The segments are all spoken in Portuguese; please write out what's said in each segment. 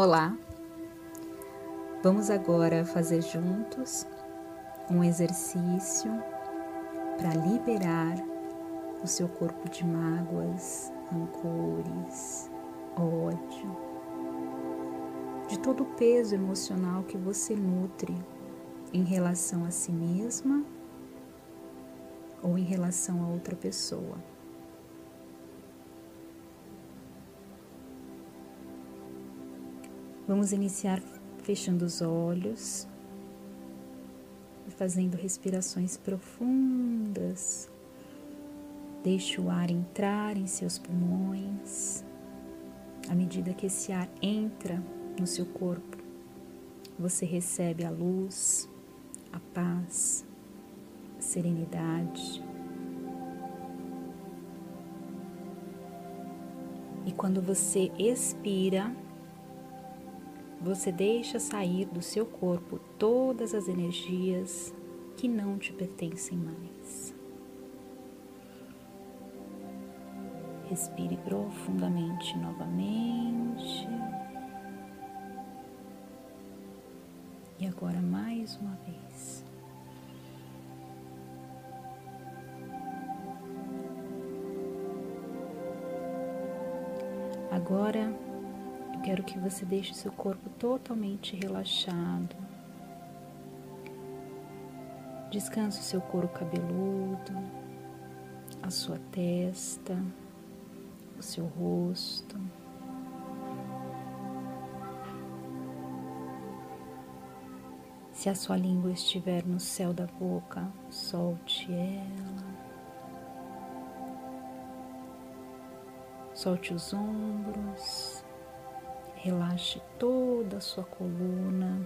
Olá! Vamos agora fazer juntos um exercício para liberar o seu corpo de mágoas, rancores, ódio, de todo o peso emocional que você nutre em relação a si mesma ou em relação a outra pessoa. Vamos iniciar fechando os olhos e fazendo respirações profundas. Deixe o ar entrar em seus pulmões. À medida que esse ar entra no seu corpo, você recebe a luz, a paz, a serenidade. E quando você expira, você deixa sair do seu corpo todas as energias que não te pertencem mais. Respire profundamente novamente. E agora mais uma vez. Agora quero que você deixe seu corpo totalmente relaxado. Descanse o seu couro cabeludo, a sua testa, o seu rosto. Se a sua língua estiver no céu da boca, solte ela. Solte os ombros. Relaxe toda a sua coluna.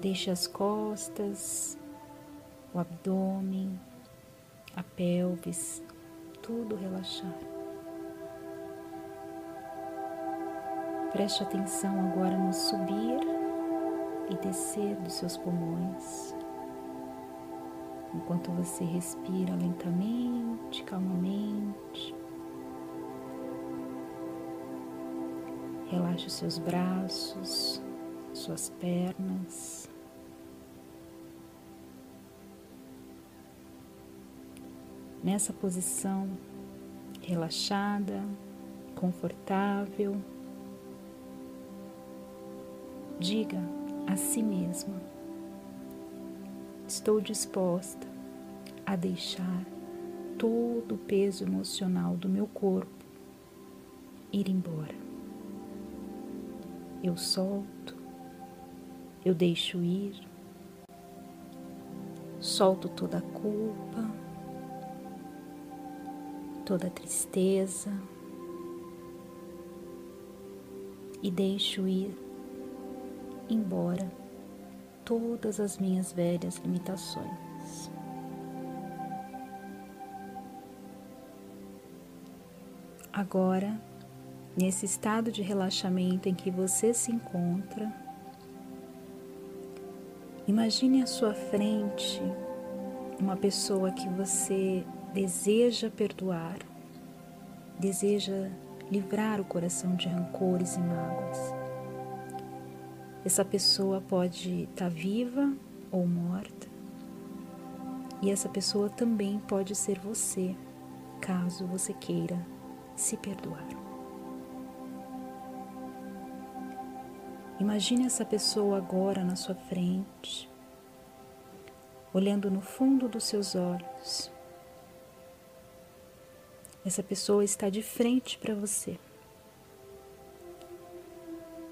Deixe as costas, o abdômen, a pelvis, tudo relaxar. Preste atenção agora no subir e descer dos seus pulmões. Enquanto você respira lentamente, calmamente. Relaxe os seus braços, suas pernas. Nessa posição relaxada, confortável, diga a si mesma: Estou disposta a deixar todo o peso emocional do meu corpo ir embora eu solto, eu deixo ir, solto toda a culpa, toda a tristeza. E deixo ir embora todas as minhas velhas limitações. Agora nesse estado de relaxamento em que você se encontra, imagine à sua frente uma pessoa que você deseja perdoar, deseja livrar o coração de rancores e mágoas. Essa pessoa pode estar tá viva ou morta, e essa pessoa também pode ser você, caso você queira se perdoar. Imagine essa pessoa agora na sua frente, olhando no fundo dos seus olhos. Essa pessoa está de frente para você.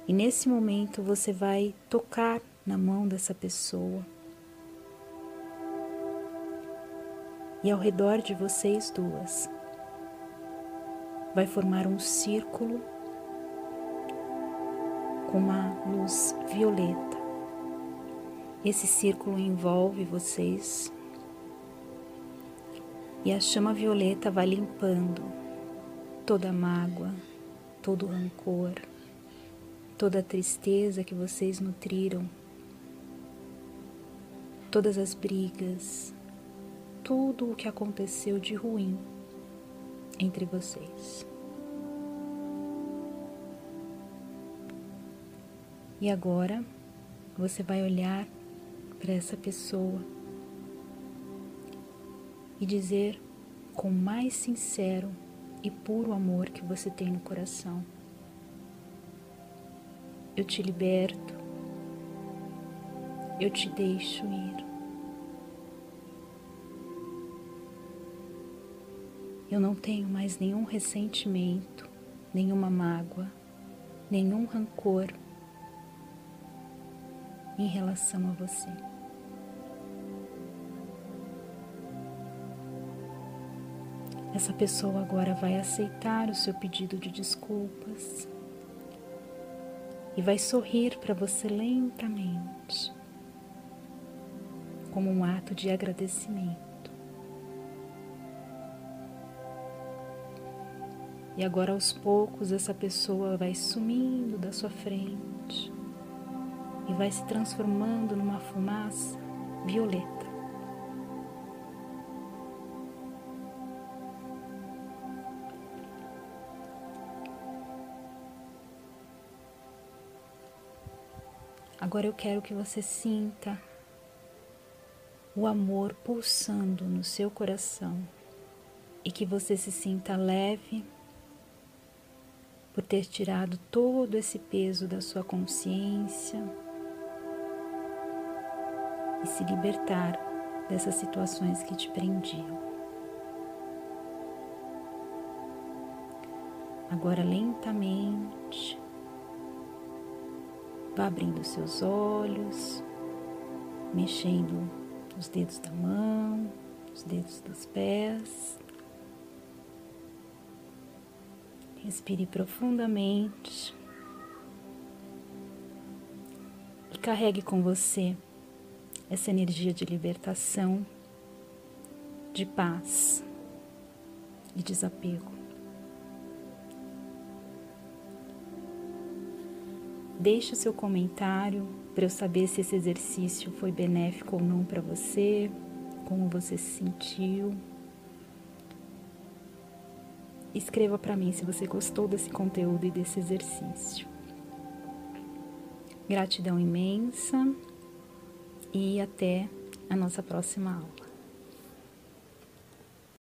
E nesse momento você vai tocar na mão dessa pessoa. E ao redor de vocês duas vai formar um círculo com uma luz violeta. Esse círculo envolve vocês e a chama violeta vai limpando toda a mágoa, todo o rancor, toda a tristeza que vocês nutriram, todas as brigas, tudo o que aconteceu de ruim entre vocês. E agora você vai olhar para essa pessoa e dizer com mais sincero e puro amor que você tem no coração: Eu te liberto, eu te deixo ir. Eu não tenho mais nenhum ressentimento, nenhuma mágoa, nenhum rancor em relação a você. Essa pessoa agora vai aceitar o seu pedido de desculpas e vai sorrir para você lentamente, como um ato de agradecimento. E agora aos poucos essa pessoa vai sumindo da sua frente e vai se transformando numa fumaça violeta. Agora eu quero que você sinta o amor pulsando no seu coração e que você se sinta leve por ter tirado todo esse peso da sua consciência e se libertar dessas situações que te prendiam. Agora, lentamente, vá abrindo seus olhos, mexendo os dedos da mão, os dedos dos pés. Respire profundamente e carregue com você essa energia de libertação, de paz e desapego. Deixe o seu comentário para eu saber se esse exercício foi benéfico ou não para você, como você se sentiu. Escreva para mim se você gostou desse conteúdo e desse exercício. Gratidão imensa e até a nossa próxima aula.